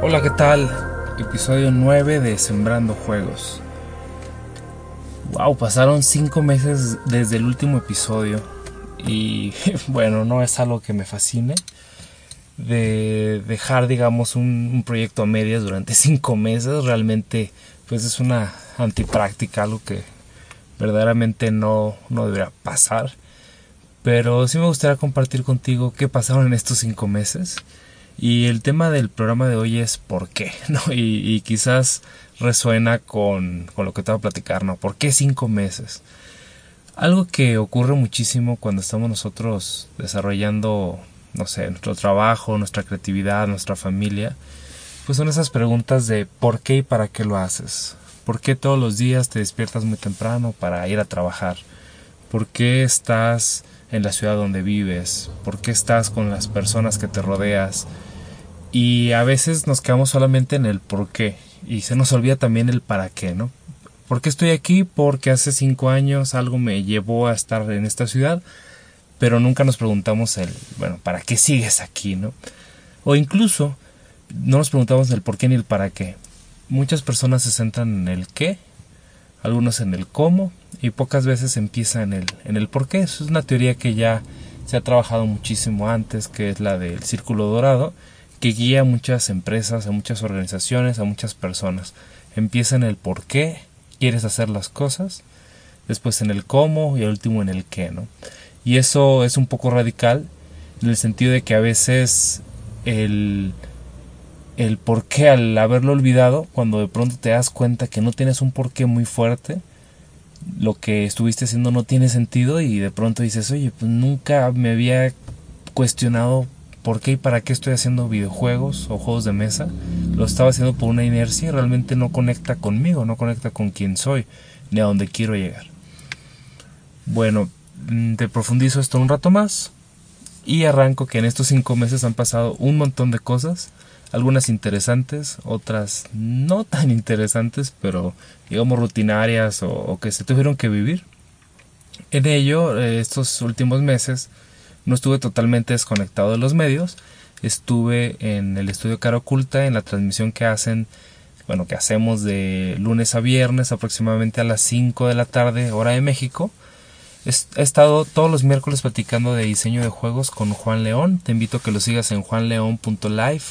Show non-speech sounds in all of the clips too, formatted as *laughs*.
Hola, ¿qué tal? Episodio 9 de Sembrando Juegos. Wow, pasaron 5 meses desde el último episodio. Y *laughs* bueno, no es algo que me fascine. De dejar, digamos, un, proyecto a medias durante 5 meses. Realmente, pues es una antipráctica, algo que verdaderamente no, no debería pasar. Pero sí me gustaría compartir contigo qué pasaron en estos 5 meses y el tema del programa de hoy es por qué, *laughs* ¿no? Y, quizás resuena con, con, lo que te voy a platicar. ¿Por qué cinco meses? Algo que ocurre muchísimo cuando estamos nosotros desarrollando, no sé, nuestro trabajo, nuestra creatividad, nuestra familia, pues son esas preguntas de por qué y para qué lo haces. ¿Por qué todos los días te despiertas muy temprano para ir a trabajar? ¿Por qué estás en la ciudad donde vives? ¿Por qué estás con las personas que te rodeas? Y a veces nos quedamos solamente en el por qué y se nos olvida también el para qué, ¿no? ¿Por qué estoy aquí? Porque hace cinco años algo me llevó a estar en esta ciudad, pero nunca nos preguntamos el, bueno, ¿para qué sigues aquí, no? O incluso no nos preguntamos el por qué ni el para qué. Muchas personas se centran en el qué, algunos en el cómo y pocas veces empieza en el, en el por qué. Eso es una teoría que ya se ha trabajado muchísimo antes, que es la del círculo dorado que guía a muchas empresas, a muchas organizaciones, a muchas personas. Empieza en el por qué quieres hacer las cosas, después en el cómo y el último en el qué, ¿no? Y eso es un poco radical en el sentido de que a veces el, el por qué al haberlo olvidado, cuando de pronto te das cuenta que no tienes un porqué muy fuerte, lo que estuviste haciendo no tiene sentido y de pronto dices, oye, pues nunca me había cuestionado por qué y para qué estoy haciendo videojuegos o juegos de mesa. Lo estaba haciendo por una inercia y realmente no conecta conmigo, no conecta con quién soy, ni a dónde quiero llegar. Bueno, mm, te profundizo esto un rato más y arranco que en estos cinco meses han pasado un montón de cosas, algunas interesantes, otras no *laughs* tan interesantes, pero digamos rutinarias o, que se tuvieron que vivir. En ello, eh, estos últimos meses, no estuve totalmente desconectado de los medios, estuve en el estudio Cara Oculta, en la transmisión que hacen, bueno, que hacemos de lunes a viernes aproximadamente a las 5 de la tarde, hora de México. He estado todos los miércoles platicando de diseño de juegos con Juan León. Te invito a que lo sigas en juanleón.live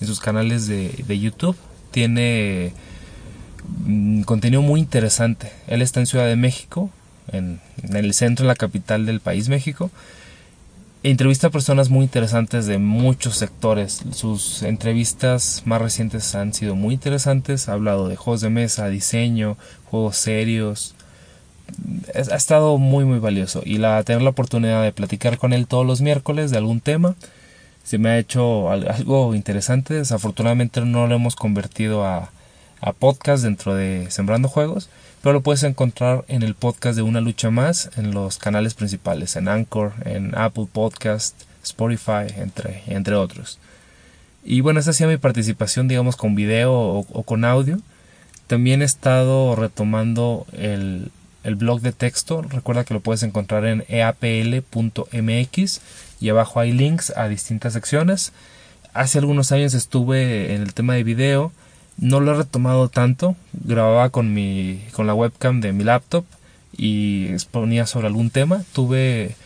en sus canales de, YouTube. Tiene mm, contenido muy interesante. Él está en Ciudad de México, en el centro, en la capital del país, México entrevista a personas muy interesantes de muchos sectores. Sus entrevistas más recientes han sido muy interesantes. Ha hablado de juegos de mesa, diseño, juegos serios. Ha estado muy muy valioso y la tener la oportunidad de platicar con él todos los miércoles de algún tema se me ha hecho algo interesante. Desafortunadamente no lo hemos convertido a, a podcast dentro de Sembrando Juegos, pero lo puedes encontrar en el podcast de Una Lucha Más en los canales principales, en Anchor, en Apple Podcast, Spotify, entre, entre otros. Y bueno, esa ha mi participación, digamos, con video o, con audio. También he estado retomando el, el blog de texto. Recuerda que lo puedes encontrar en eapl.mx y abajo hay links a distintas secciones. Hace algunos años estuve en el tema de video no lo he retomado tanto. Grababa con mi con la webcam de mi laptop y exponía sobre algún tema. Tuve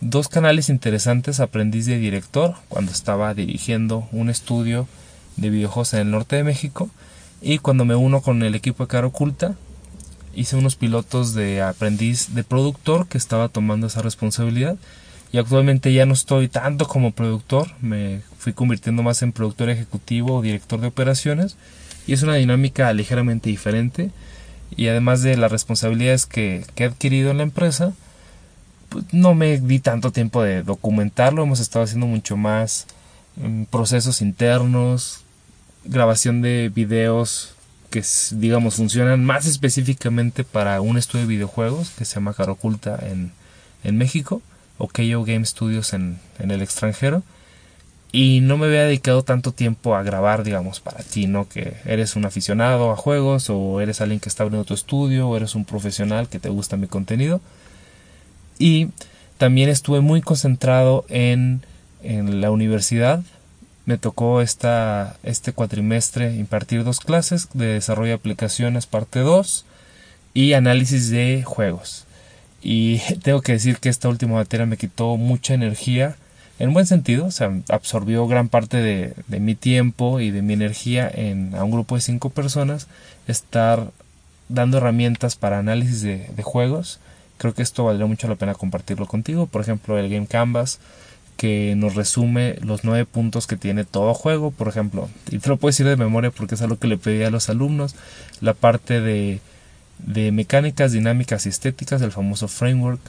dos canales interesantes, aprendiz de director, cuando estaba dirigiendo un estudio de videojuegos en el norte de México y cuando me uno con el equipo de Cara Oculta hice unos pilotos de aprendiz de productor que estaba tomando esa responsabilidad y actualmente ya no estoy tanto como productor, me fui convirtiendo más en productor ejecutivo o director de operaciones y es una dinámica ligeramente diferente. Y además de las responsabilidades que, he adquirido en la empresa pues no me di tanto tiempo de documentarlo. Hemos estado haciendo mucho más mm, procesos internos grabación de videos que digamos funcionan más específicamente para un estudio de videojuegos que se llama Caroculta en, en México o KO Game Studios en, en el extranjero y no me había dedicado tanto tiempo a grabar, digamos, para ti, ¿no? Que eres un aficionado a juegos o eres alguien que está abriendo tu estudio o eres un profesional que te gusta mi contenido. Y también estuve muy concentrado en, en la universidad. me tocó esta, este cuatrimestre impartir dos clases de desarrollo de aplicaciones parte 2 y análisis de juegos. Y *laughs* tengo que decir que esta última materia me quitó mucha energía, en buen sentido, o sea, absorbió gran parte de, mi tiempo y de mi energía en, a un grupo de cinco personas, estar dando herramientas para análisis de, de juegos. Creo que esto valdría mucho la pena compartirlo contigo. Por ejemplo, el Game Canvas, que nos resume los nueve puntos que tiene todo juego, por ejemplo. Y te lo puedo decir de memoria porque es algo que le pedí a los alumnos. La parte de de mecánicas dinámicas y estéticas, el famoso framework,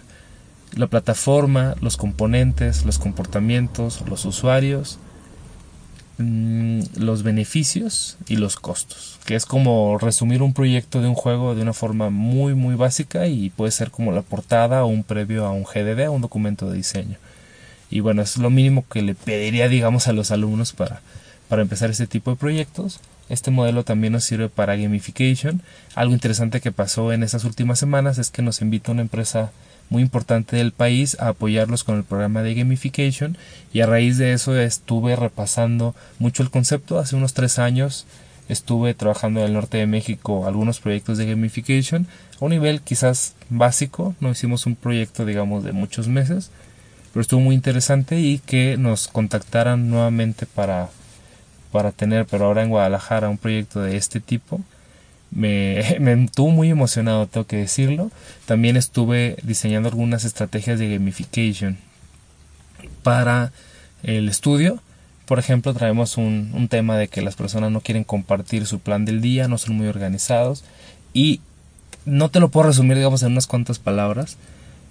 la plataforma, los componentes, los comportamientos, los usuarios, mm, los beneficios y los costos, que es como resumir un proyecto de un juego de una forma muy muy básica y puede ser como la portada o un previo a un GDD, un documento de diseño. Y bueno, es lo mínimo que le pediría digamos a los alumnos para, para empezar este tipo de proyectos. Este modelo también nos sirve para gamification. Algo interesante que pasó en estas últimas semanas es que nos invita una empresa muy importante del país a apoyarlos con el programa de gamification y a raíz de eso estuve repasando mucho el concepto. Hace unos tres años estuve trabajando en el norte de México algunos proyectos de gamification a un nivel quizás básico. No hicimos un proyecto digamos de muchos meses, pero estuvo muy interesante y que nos contactaran nuevamente para para tener, pero ahora en Guadalajara, un proyecto de este tipo. Me, *laughs* me muy emocionado, tengo que decirlo. También estuve diseñando algunas estrategias de gamification para el estudio. Por ejemplo, traemos un, un tema de que las personas no quieren compartir su plan del día, no son muy organizados y no te lo puedo resumir, digamos, en unas cuantas palabras.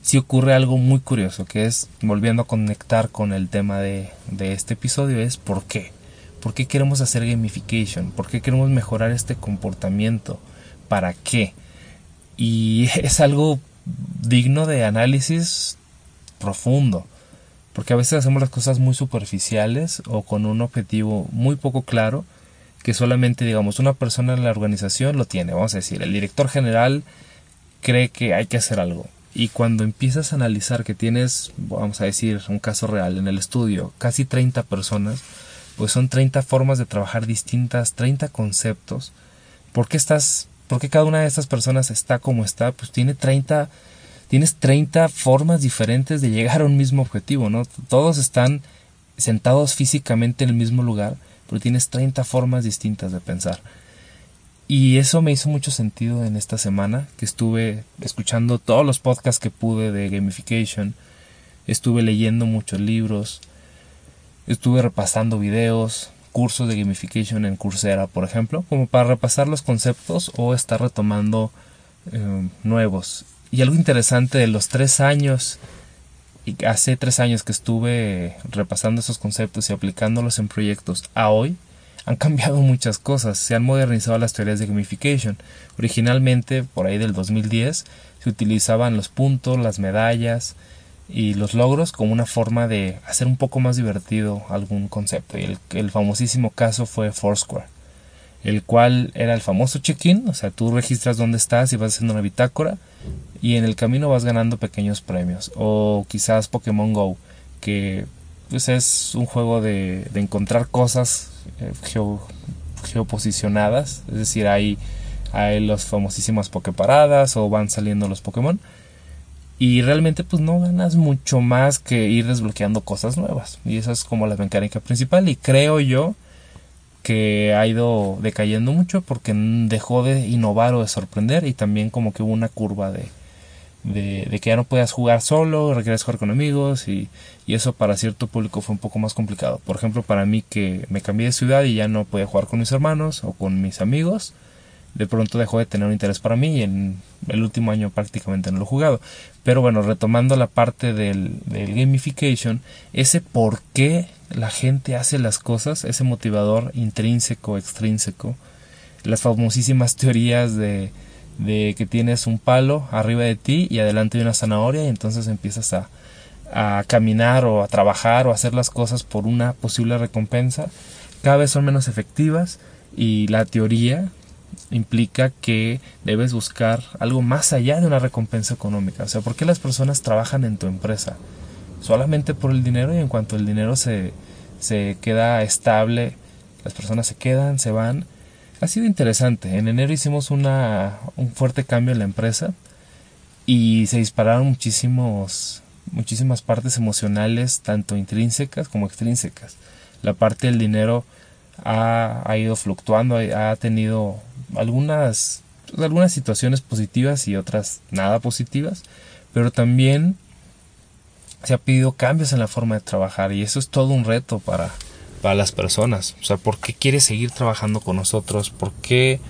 Si ocurre algo muy curioso, que es, volviendo a conectar con el tema de, de este episodio, es por qué. ¿Por qué queremos hacer gamification? ¿Por qué queremos mejorar este comportamiento? ¿Para qué? Y *laughs* es algo digno de análisis profundo. Porque a veces hacemos las cosas muy superficiales o con un objetivo muy poco claro que solamente digamos una persona en la organización lo tiene. Vamos a decir, el director general cree que hay que hacer algo. Y cuando empiezas a analizar que tienes, vamos a decir, un caso real en el estudio, casi 30 personas, pues son 30 formas de trabajar distintas, 30 conceptos. ¿Por qué estás, por qué cada una de estas personas está como está? Pues tiene 30, tienes 30 formas diferentes de llegar a un mismo objetivo, ¿no? Todos están sentados físicamente en el mismo lugar, pero tienes 30 formas distintas de pensar. Y eso me hizo mucho sentido en esta semana que estuve escuchando todos los podcasts que pude de gamification, estuve leyendo muchos libros, Estuve repasando videos, cursos de gamification en Coursera, por ejemplo, como para repasar los conceptos o estar retomando eh, nuevos. Y algo interesante de los tres años, y hace tres años que estuve repasando esos conceptos y aplicándolos en proyectos a hoy, han *laughs* cambiado muchas cosas, se han modernizado las teorías de gamification. Originalmente, por ahí del 2010, se utilizaban los puntos, las medallas, y los logros como una forma de hacer un poco más divertido algún concepto. Y el, famosísimo caso fue Foursquare, el cual era el famoso check-in, o sea, tú registras dónde estás y vas haciendo una bitácora y en el camino vas ganando pequeños premios. O quizás Pokémon Go, que pues es un juego de, encontrar cosas eh, geoposicionadas, es decir, hay, hay las famosísimas Poképaradas o van saliendo los Pokémon y realmente pues no ganas mucho más que ir desbloqueando cosas nuevas y esa es como la mecánica principal y creo yo que ha ido decayendo mucho porque dejó de innovar o de sorprender y también como que hubo una curva de, de, que ya no puedas jugar solo, requieres jugar con amigos y, y, eso para cierto público fue un poco más complicado. Por ejemplo, para mí que me cambié de ciudad y ya no podía jugar con mis hermanos o con mis amigos, de pronto dejó de tener un interés para mí y en el último año prácticamente no lo he jugado. Pero bueno, retomando la parte del, gamification, ese por qué la gente hace las cosas, ese motivador intrínseco, extrínseco, las famosísimas teorías de, de que tienes un palo arriba de ti y adelante hay una zanahoria y entonces empiezas a, a caminar o a trabajar o a hacer las cosas por una posible recompensa, cada vez son menos efectivas y la teoría implica que debes buscar algo más allá de una recompensa económica. O sea, ¿por qué las personas trabajan en tu empresa? Solamente por el dinero y en cuanto el dinero se, se queda estable, las personas se quedan, se van. Ha sido interesante. En enero hicimos una, un fuerte cambio en la empresa y se dispararon muchísimos, muchísimas partes emocionales, tanto intrínsecas como extrínsecas. La parte del dinero ha, ha ido fluctuando, ha tenido algunas, algunas situaciones positivas y otras nada positivas, pero también se ha pedido cambios en la forma de trabajar y eso es todo un reto para, para las personas. O sea, ¿por qué quieres seguir trabajando con nosotros? ¿Por qué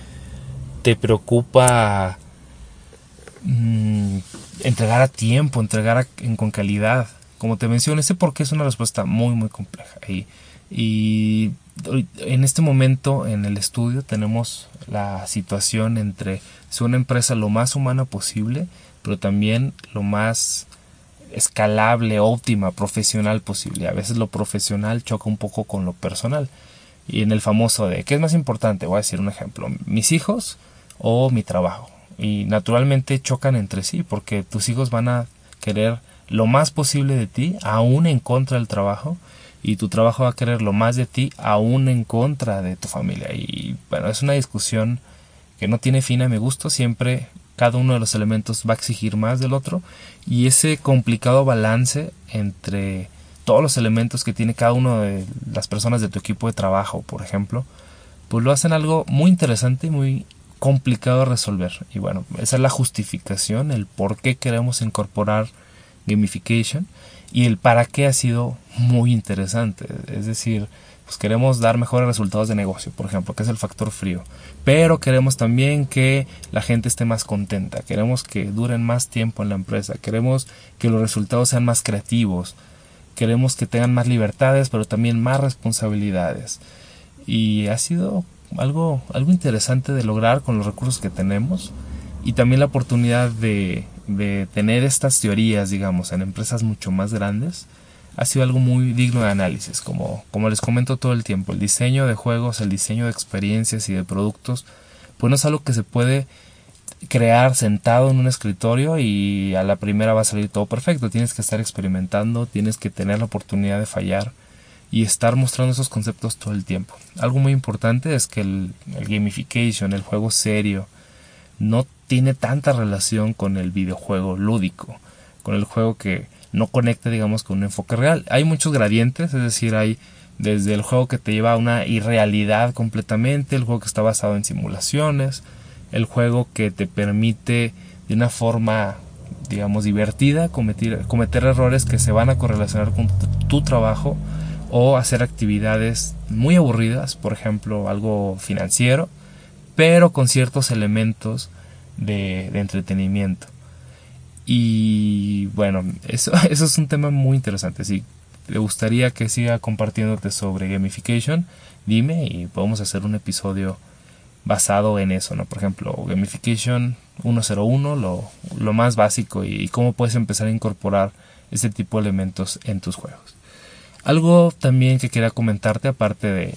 te preocupa mm, entregar a tiempo, entregar con calidad? Como te mencioné, ese por qué es una respuesta muy, muy compleja. Y en este momento en el estudio tenemos la situación entre ser una empresa lo más humana posible, pero también lo más escalable, óptima, profesional posible. A veces lo profesional choca un poco con lo personal. Y en el famoso de, ¿qué es más importante? Voy a decir un ejemplo, mis hijos o mi trabajo. Y naturalmente chocan entre sí porque tus hijos van a querer lo más posible de ti, aún en contra del trabajo, y tu trabajo va a querer lo más de ti, aún en contra de tu familia. Y bueno, es una discusión que no tiene fin a mi gusto, siempre cada uno de los elementos va a exigir más del otro y ese complicado balance entre todos los elementos que tiene cada uno de las personas de tu equipo de trabajo, por ejemplo, pues lo hacen algo muy interesante y muy complicado de resolver. Y bueno, esa es la justificación, el por qué queremos incorporar gamification y el para qué ha sido muy interesante. Es decir, pues queremos dar mejores resultados de negocio, por ejemplo, que es el factor frío. Pero queremos también que la gente esté más contenta, queremos que duren más tiempo en la empresa, queremos que los resultados sean más creativos, queremos que tengan más libertades, pero también más responsabilidades. Y ha sido algo, algo interesante de lograr con los recursos que tenemos y también la oportunidad de, de tener estas teorías, digamos, en empresas mucho más grandes ha sido algo muy digno de análisis, como, como les comento todo el tiempo, el diseño de juegos, el diseño de experiencias y de productos, pues no es algo que se puede crear sentado en un escritorio y a la primera va a salir todo perfecto, tienes que estar experimentando, tienes que tener la oportunidad de fallar y estar mostrando esos conceptos todo el tiempo. Algo muy importante es que el, el gamification, el juego serio, no tiene tanta relación con el videojuego lúdico, con el juego que no conecta, digamos, con un enfoque real. Hay muchos gradientes, es decir, hay desde el juego que te lleva a una irrealidad completamente, el juego que está basado en simulaciones, el juego que te permite de una forma, digamos, divertida cometer, cometer errores que se van a correlacionar con tu, trabajo o hacer actividades muy aburridas, por ejemplo, algo financiero, pero con ciertos elementos de entretenimiento. Y bueno, eso, *laughs* eso es un tema muy interesante. Si te gustaría que siga compartiéndote sobre gamification, dime y podemos hacer un episodio basado en eso, ¿no? Por ejemplo, gamification 101, lo, lo más básico y, cómo puedes empezar a incorporar este tipo de elementos en tus juegos. Algo también que quería comentarte, aparte de,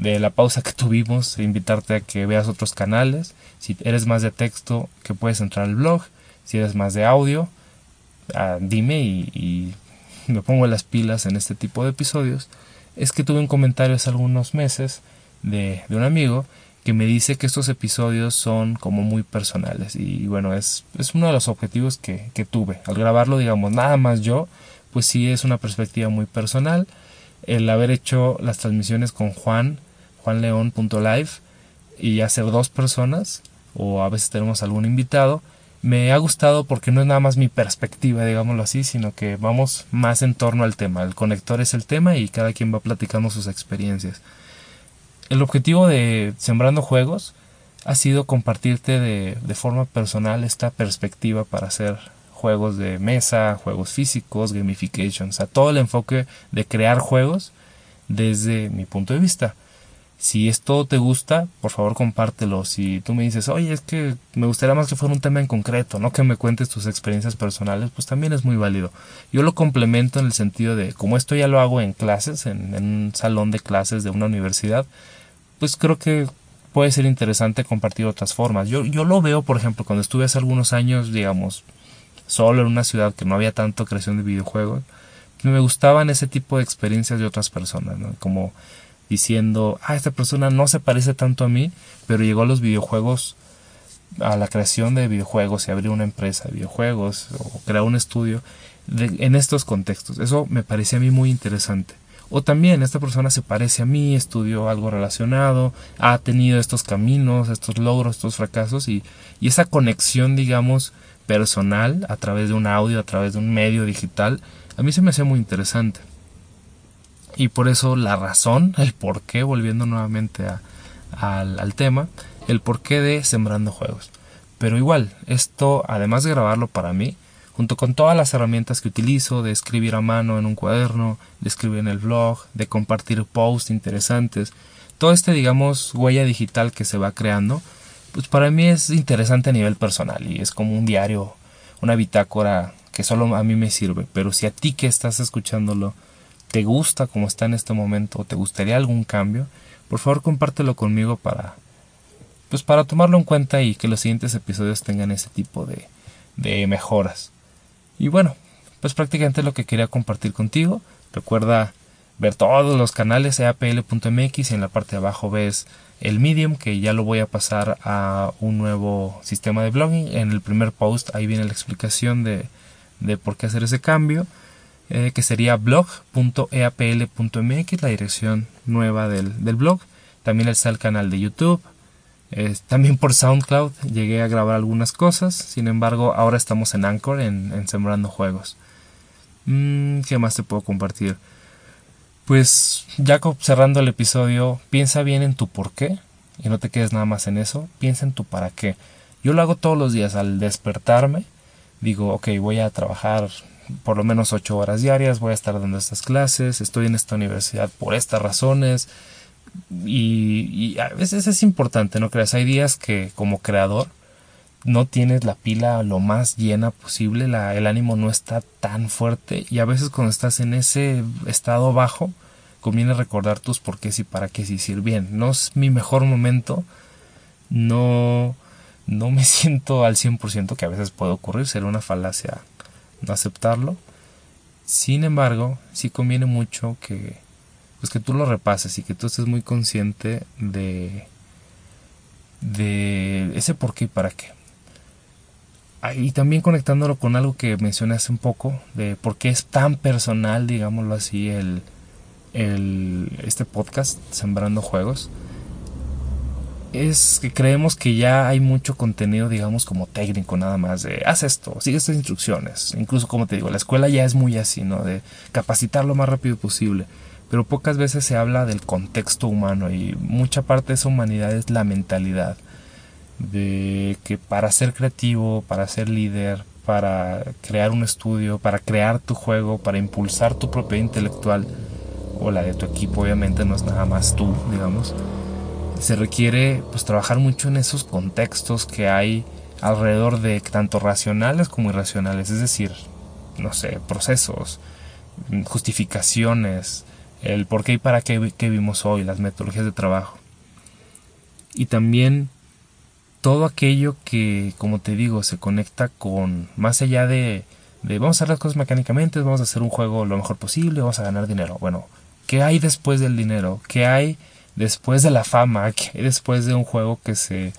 de la pausa que *laughs* tuvimos, invitarte a que veas otros canales. Si eres más de texto, que puedes entrar al blog si eres más de audio, ah, dime y, *laughs* me pongo las pilas en este tipo de episodios. Es que tuve un comentario hace algunos meses de, un amigo que me dice que estos episodios son como muy personales y bueno es, es uno de los objetivos que, que, tuve al grabarlo digamos nada más yo pues sí es una perspectiva muy personal el haber hecho las transmisiones con Juan juanleón.live y hacer dos personas o a veces tenemos algún invitado me ha gustado porque no es nada más mi perspectiva, digámoslo así, sino que vamos más en torno al tema. El conector es el tema y cada quien va platicando sus experiencias. El objetivo de Sembrando Juegos ha sido compartirte de, de forma personal esta perspectiva para hacer juegos de mesa, juegos físicos, gamification, o sea, todo el enfoque de crear juegos desde mi punto de vista. Si esto te gusta, por favor compártelo. Si tú me dices, oye, es que me gustaría más que fuera un tema en concreto, no que me cuentes tus experiencias personales, pues también es muy válido. Yo lo complemento en el sentido de, como esto ya lo hago en clases, en, un salón de clases de una universidad, pues creo que puede ser interesante compartir otras formas. Yo, yo lo veo, por ejemplo, cuando estuve hace algunos años, digamos, solo en una ciudad que no había tanto creación de videojuegos, Me gustaban ese tipo de experiencias de otras personas, ¿no? Como diciendo, ah, esta persona no se parece tanto a mí, pero llegó a los videojuegos, a la creación de videojuegos y abrió una empresa de videojuegos o creó un estudio en estos contextos. Eso me parecía a mí muy interesante. O también esta persona se parece a mí, estudió algo relacionado, ha tenido estos caminos, estos logros, estos fracasos y, y esa conexión, digamos, personal a través de un audio, a través de un medio digital, a mí se me hacía muy interesante. Y por eso la razón, el por qué, volviendo nuevamente al, al tema, el porqué de Sembrando Juegos. Pero igual, esto, además de grabarlo para mí, junto con todas las herramientas que utilizo, de escribir a mano en un cuaderno, de escribir en el blog, de compartir posts interesantes, todo este, digamos, huella digital que se va creando, pues para mí es interesante a nivel personal y es como un diario, una bitácora que solo a mí me sirve, pero si a ti que estás escuchándolo te gusta como está en este momento o te gustaría algún cambio, por favor compártelo conmigo para pues para tomarlo en cuenta y que los siguientes episodios tengan ese tipo de, de mejoras. Y bueno, pues prácticamente lo que quería compartir contigo. Recuerda ver todos los canales eapl.mx y en la parte de abajo ves el Medium que ya lo voy a pasar a un nuevo sistema de blogging. En el primer post ahí viene la explicación de, de por qué hacer ese cambio. Eh, que sería blog.eapl.mx, la dirección nueva del, del, blog. También está el canal de YouTube. también por SoundCloud llegué a grabar algunas cosas. Sin embargo, ahora estamos en Anchor, en, Sembrando Juegos. Mm, ¿Qué más te puedo compartir? Pues ya cerrando el episodio, piensa bien en tu por qué y no te quedes nada más en eso. Piensa en tu para qué. Yo lo hago todos los días al despertarme. Digo, ok, voy a trabajar por lo menos ocho horas diarias, voy a estar dando estas clases, estoy en esta universidad por estas razones. Y, a veces es importante, ¿no creas? Hay días que como creador no tienes la pila lo más llena posible, el ánimo no está tan fuerte y a veces cuando estás en ese estado bajo conviene recordar tus por qué y para qué decir bien. No es mi mejor momento, no, no me *laughs* siento al 100% que a veces puede ocurrir, ser una falacia aceptarlo. Sin embargo, sí conviene mucho que pues que tú lo repases y que tú estés muy consciente de de ese por qué y para qué. Ah, y también conectándolo con algo que mencioné hace un poco, de por qué es tan personal, digámoslo así, el, el, este podcast, Sembrando Juegos es que creemos que ya hay mucho contenido, digamos, como técnico nada más, de haz esto, sigue estas instrucciones. Incluso, como te digo, la escuela ya es muy así, ¿no? De capacitar lo más rápido posible. Pero pocas veces se habla del contexto humano y mucha parte de esa humanidad es la mentalidad. De que para ser creativo, para ser líder, para crear un estudio, para crear tu juego, para impulsar tu propiedad intelectual, o la de tu equipo, obviamente, no es nada más tú, digamos se requiere pues trabajar mucho en esos contextos que hay alrededor de tanto racionales como irracionales, es decir, no sé, procesos, justificaciones, el por qué y para qué que vimos hoy, las metodologías de trabajo. Y también todo aquello que, como te digo, se conecta con más allá de, de vamos a hacer las cosas mecánicamente, vamos a hacer un juego lo mejor posible, vamos a ganar dinero. Bueno, ¿qué hay después del dinero? ¿Qué hay después de la fama, que después de un juego que se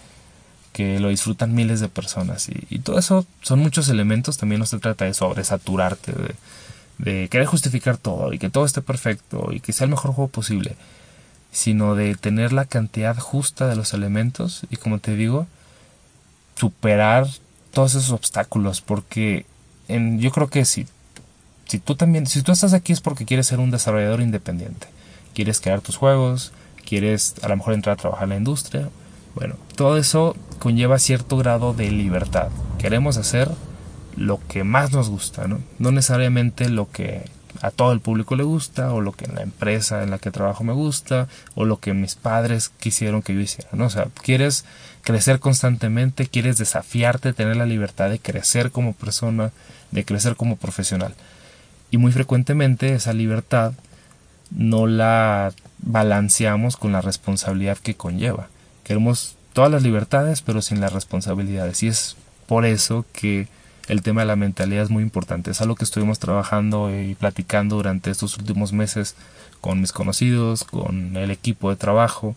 que lo disfrutan miles de personas y, todo eso son muchos elementos. También no se trata de sobresaturarte de, de querer justificar todo y que todo esté perfecto y que sea el mejor juego posible sino de tener la cantidad justa de los elementos y como te digo superar todos esos obstáculos. Porque en, yo creo que si, si tú también si tú estás aquí es porque quieres ser un desarrollador independiente. Quieres crear tus juegos quieres a lo mejor entrar a trabajar en la industria. Bueno, todo eso conlleva cierto grado de libertad. Queremos hacer lo que más nos gusta, ¿no? No necesariamente lo que a todo el público le gusta, o lo que en la empresa en la que trabajo me gusta, o lo que mis padres quisieron que yo hiciera, ¿no? O sea, quieres crecer constantemente, quieres desafiarte, tener la libertad de crecer como persona, de crecer como profesional. Y muy frecuentemente esa libertad no la balanceamos con la responsabilidad que conlleva. Queremos todas las libertades pero sin las responsabilidades y es por eso que el tema de la mentalidad es muy importante. Es algo que estuvimos trabajando y platicando durante estos últimos meses con mis conocidos, con el equipo de trabajo,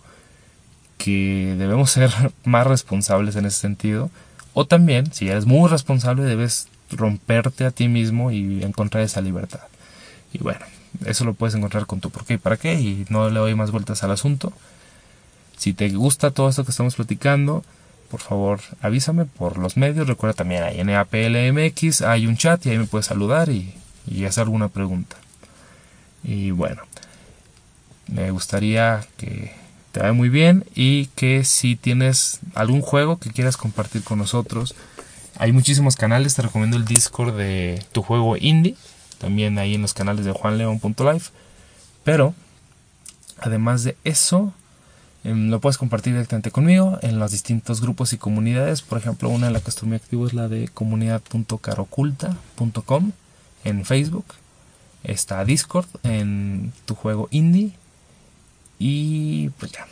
que debemos ser *laughs* más responsables en ese sentido. O también, si eres muy responsable, debes romperte a ti mismo y encontrar esa libertad. Y bueno, eso lo puedes encontrar con tu por qué y para qué y no le doy más vueltas al asunto. Si te gusta todo esto que estamos platicando, por favor avísame por los medios. Recuerda también hay en APLMX, hay un chat y ahí me puedes saludar y, y hacer alguna pregunta. Y bueno, me gustaría que te vaya muy bien y que si tienes algún juego que quieras compartir con nosotros, hay muchísimos canales, te recomiendo el Discord de tu juego indie, también ahí en los canales de juanleon.life, pero además de eso, em, lo puedes compartir directamente conmigo en los distintos grupos y comunidades. Por ejemplo, una de las que estoy muy activo es la de comunidad.caroculta.com en Facebook. Está Discord en tu juego indie y pues ya,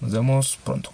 nos vemos pronto.